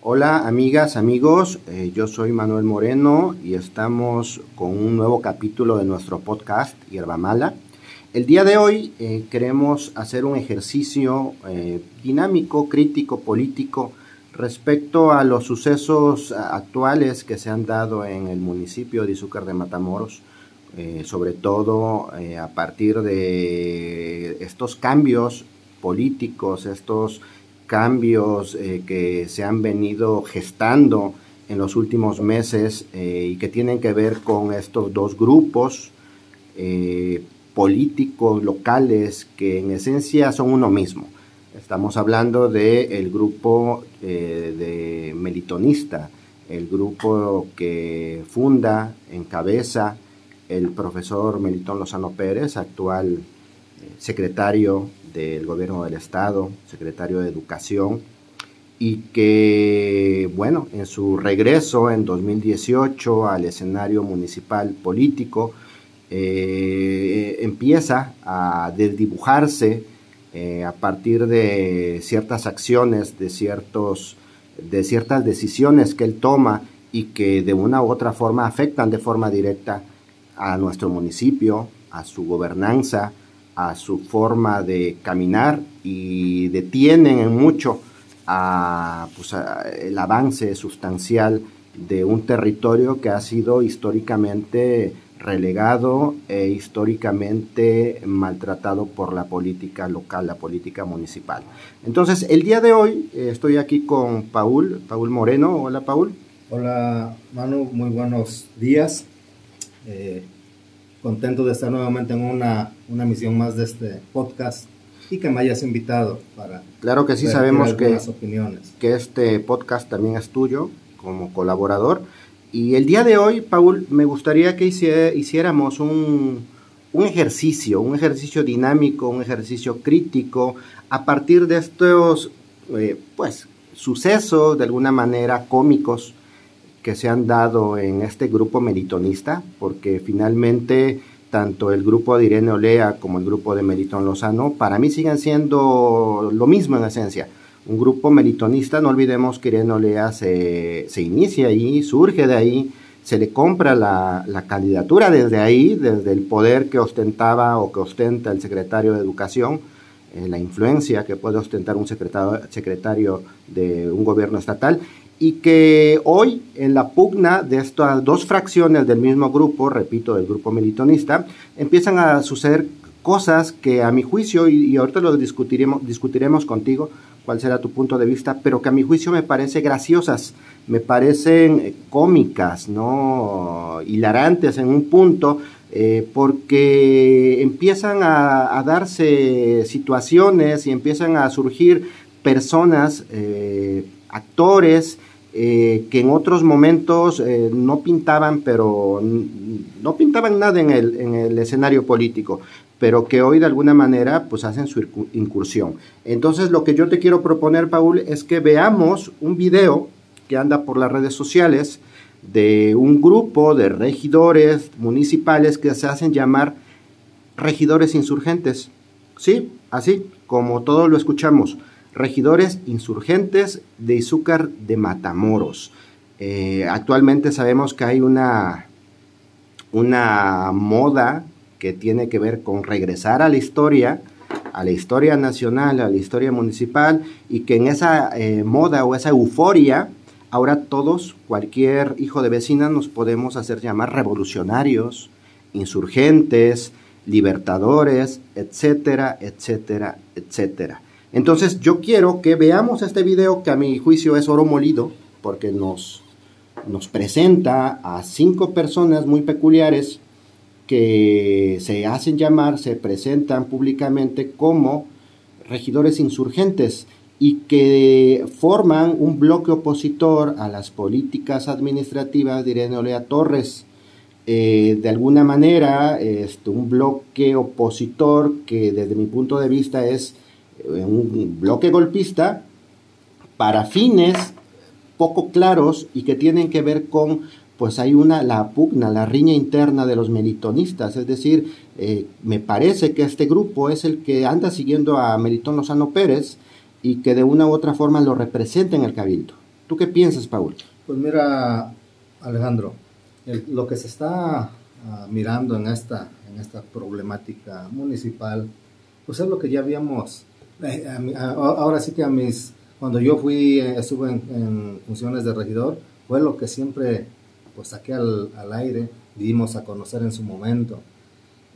Hola amigas, amigos, eh, yo soy Manuel Moreno y estamos con un nuevo capítulo de nuestro podcast Hierba Mala. El día de hoy eh, queremos hacer un ejercicio eh, dinámico, crítico, político respecto a los sucesos actuales que se han dado en el municipio de Izúcar de Matamoros, sobre todo a partir de estos cambios políticos, estos cambios eh, que se han venido gestando en los últimos meses eh, y que tienen que ver con estos dos grupos eh, políticos locales que en esencia son uno mismo. Estamos hablando del el grupo de Melitonista, el grupo que funda, encabeza el profesor Melitón Lozano Pérez, actual secretario del gobierno del estado, secretario de educación, y que, bueno, en su regreso en 2018 al escenario municipal político, eh, empieza a desdibujarse eh, a partir de ciertas acciones, de, ciertos, de ciertas decisiones que él toma y que de una u otra forma afectan de forma directa a nuestro municipio, a su gobernanza, a su forma de caminar y detienen en mucho pues, el avance sustancial de un territorio que ha sido históricamente relegado e históricamente maltratado por la política local, la política municipal. Entonces, el día de hoy eh, estoy aquí con Paul, Paul Moreno. Hola, Paul. Hola, Manu, muy buenos días. Eh, contento de estar nuevamente en una, una misión más de este podcast y que me hayas invitado para... Claro que sí, sabemos que, opiniones. que este podcast también es tuyo como colaborador. Y el día de hoy, Paul, me gustaría que hiciéramos un, un ejercicio, un ejercicio dinámico, un ejercicio crítico, a partir de estos, eh, pues, sucesos de alguna manera cómicos que se han dado en este grupo meritonista, porque finalmente tanto el grupo de Irene Olea como el grupo de Meritón Lozano, para mí siguen siendo lo mismo en esencia. Un grupo meritonista, no olvidemos que Irene Olea se, se inicia ahí, surge de ahí, se le compra la, la, candidatura desde ahí, desde el poder que ostentaba o que ostenta el secretario de Educación, eh, la influencia que puede ostentar un secretario, secretario de un gobierno estatal, y que hoy en la pugna de estas dos fracciones del mismo grupo, repito, del grupo militonista, empiezan a suceder cosas que a mi juicio, y, ahorita lo discutiremos, discutiremos contigo, cuál será tu punto de vista, pero que a mi juicio me parecen graciosas, me parecen eh, cómicas, ¿no? hilarantes en un punto, eh, porque empiezan a, darse situaciones y empiezan a surgir personas, eh, actores, eh, que en otros momentos eh, no pintaban, pero no pintaban nada en el, en el escenario político, pero que hoy de alguna manera pues hacen su incursión. Entonces lo que yo te quiero proponer, Paul, es que veamos un video que anda por las redes sociales de un grupo de regidores municipales que se hacen llamar regidores insurgentes. Sí, así como todos lo escuchamos regidores insurgentes de Izúcar de Matamoros. Eh, actualmente sabemos que hay una, una moda que tiene que ver con regresar a la historia, a la historia nacional, a la historia municipal, y que en esa eh, moda o esa euforia, ahora todos, cualquier hijo de vecina, nos podemos hacer llamar revolucionarios, insurgentes, libertadores, etcétera, etcétera, etcétera. Entonces yo quiero que veamos este video que a mi juicio es oro molido, porque nos, nos presenta a cinco personas muy peculiares que se hacen llamar, se presentan públicamente como regidores insurgentes y que forman un bloque opositor a las políticas administrativas de Irene Olea Torres. Eh, de alguna manera, este, un bloque opositor que desde mi punto de vista es un bloque golpista para fines poco claros y que tienen que ver con pues hay una la pugna, la riña interna de los melitonistas, es decir, eh, me parece que este grupo es el que anda siguiendo a Melitón Lozano Pérez y que de una u otra forma lo representa en el cabildo. ¿Tú qué piensas, Paul? Pues mira, Alejandro, lo que se está ah, mirando en esta, en esta problemática municipal, pues es lo que ya habíamos, eh, ahora sí que a mis, cuando yo fui, eh, estuve en, funciones de regidor, fue lo que siempre pues saqué al, al aire, dimos a conocer en su momento.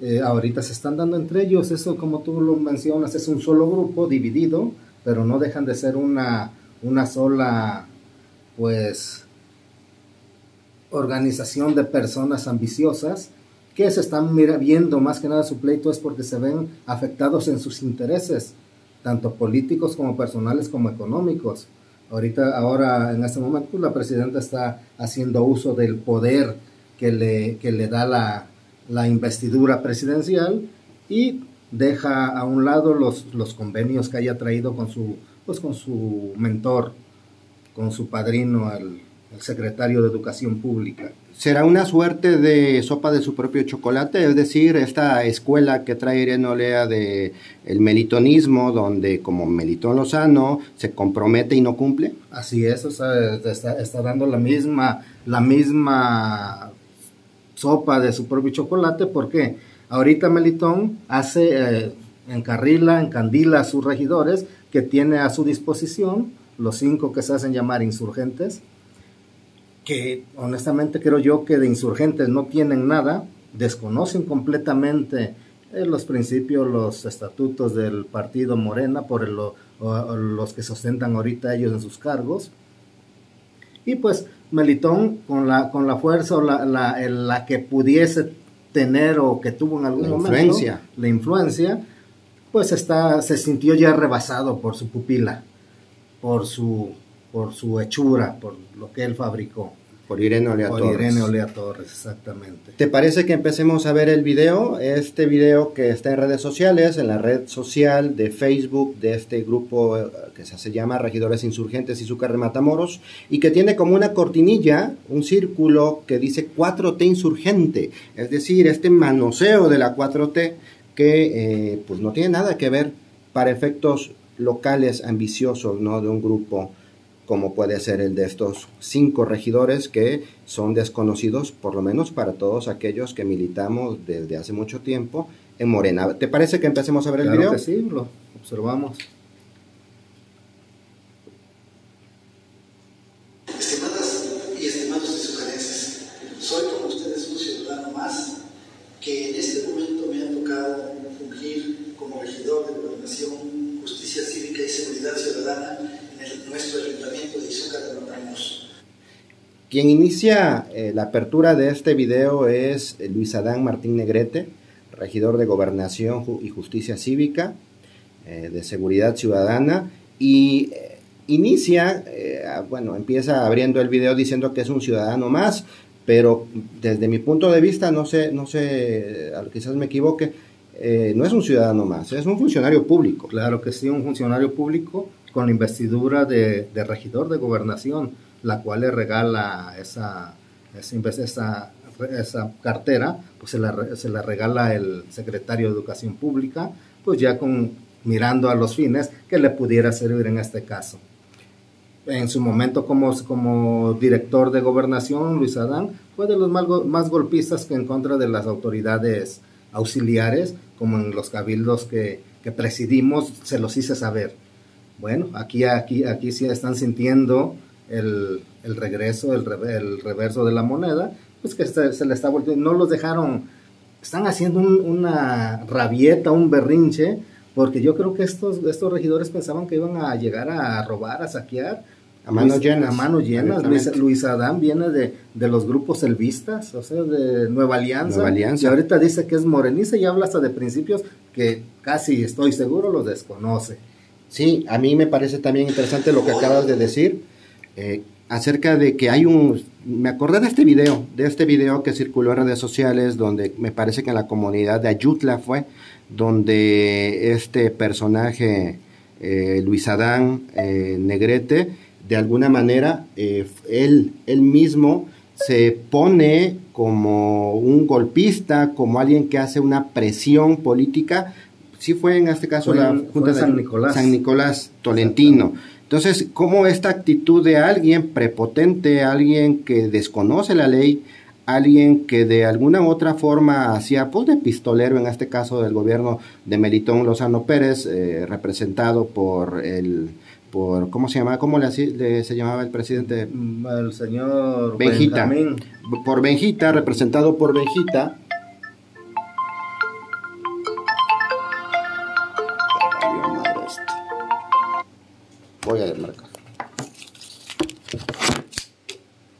Eh, ahorita se están dando entre ellos, eso como tú lo mencionas, es un solo grupo dividido, pero no dejan de ser una, una sola, pues, organización de personas ambiciosas que se están viendo más que nada su pleito es porque se ven afectados en sus intereses, tanto políticos como personales como económicos. Ahorita, ahora, en este momento, la presidenta está haciendo uso del poder que le, que le da la, la investidura presidencial y deja a un lado los, los convenios que haya traído con su, pues con su mentor, con su padrino, el, secretario de Educación Pública. ¿Será una suerte de sopa de su propio chocolate? Es decir, esta escuela que trae Irene Olea de el melitonismo, donde como Melitón Lozano se compromete y no cumple. Así es, está dando la misma, la misma sopa de su propio chocolate, porque ahorita Melitón hace, eh, encarrila, encandila a sus regidores que tiene a su disposición, los cinco que se hacen llamar insurgentes, que honestamente creo yo que de insurgentes no tienen nada, desconocen completamente eh, los principios, los estatutos del partido Morena, por los que sustentan ahorita ellos en sus cargos. Y pues Melitón con la, con la fuerza o la, la, la que pudiese tener o que tuvo en algún momento influencia. la influencia, pues está, se sintió ya rebasado por su pupila, por su, por su hechura, por lo que él fabricó. Por Irene Olea Torres. Irene Olea Torres, exactamente. ¿Te parece que empecemos a ver el video? Este video que está en redes sociales, en la red social de Facebook de este grupo eh, que se llama Regidores Insurgentes y Zúcar de Matamoros y que tiene como una cortinilla, un círculo que dice 4T insurgente, es decir, este manoseo de la 4T que eh, pues no tiene nada que ver para efectos locales ambiciosos, ¿no? De un grupo como puede ser el de estos cinco regidores que son desconocidos, por lo menos para todos aquellos que militamos desde hace mucho tiempo en Morena. ¿Te parece que empecemos a ver el video? Que sí, lo observamos. Estimadas y estimados sugerencias, soy como ustedes un ciudadano más que en este momento me ha tocado fungir como regidor de gobernación, justicia cívica y seguridad ciudadana nuestro ayuntamiento de Izúcar de Matamoros. Quien inicia eh, la apertura de este video es Luis Adán Martín Negrete, regidor de Gobernación y Justicia Cívica, eh, de Seguridad Ciudadana, y eh, inicia, bueno, empieza abriendo el video diciendo que es un ciudadano más, pero desde mi punto de vista, no sé, no sé, quizás me equivoque, no es un ciudadano más, es un funcionario público. Claro que sí, un funcionario público con la investidura de, regidor de gobernación, la cual le regala esa, esa, cartera, pues se la, regala el secretario de Educación Pública, pues ya con mirando a los fines que le pudiera servir en este caso. En su momento como, director de gobernación, Luis Adán fue de los más, más golpistas que en contra de las autoridades auxiliares, como en los cabildos que, que presidimos, se los hice saber bueno, aquí, aquí, aquí sí están sintiendo el, regreso, el, el, reverso de la moneda, pues que se, le está volviendo, no los dejaron, están haciendo una rabieta, un berrinche, porque yo creo que estos, estos regidores pensaban que iban a llegar a robar, a saquear. A manos llenas. A manos llenas. Luis, Adán viene de, de, los grupos elvistas, o sea, de Nueva Alianza. Nueva Alianza. Y ahorita dice que es morenista y habla hasta de principios que casi estoy seguro los desconoce. Sí, a mí me parece también interesante lo que acabas de decir eh, acerca de que hay un... Me acordé de este video, de este video que circuló en redes sociales donde me parece que en la comunidad de Ayutla fue, donde este personaje, eh, Luis Adán eh, Negrete, de alguna manera, él, él mismo se pone como un golpista, como alguien que hace una presión política sí fue en este caso la Junta de San Nicolás. San Nicolás Tolentino. Entonces, ¿cómo esta actitud de alguien prepotente, alguien que desconoce la ley, alguien que de alguna u otra forma hacía pues de pistolero en este caso del gobierno de Melitón Lozano Pérez eh, representado por el por cómo se llamaba cómo le, se llamaba el presidente mm, el señor Benjita. Por Benjita representado por Benjita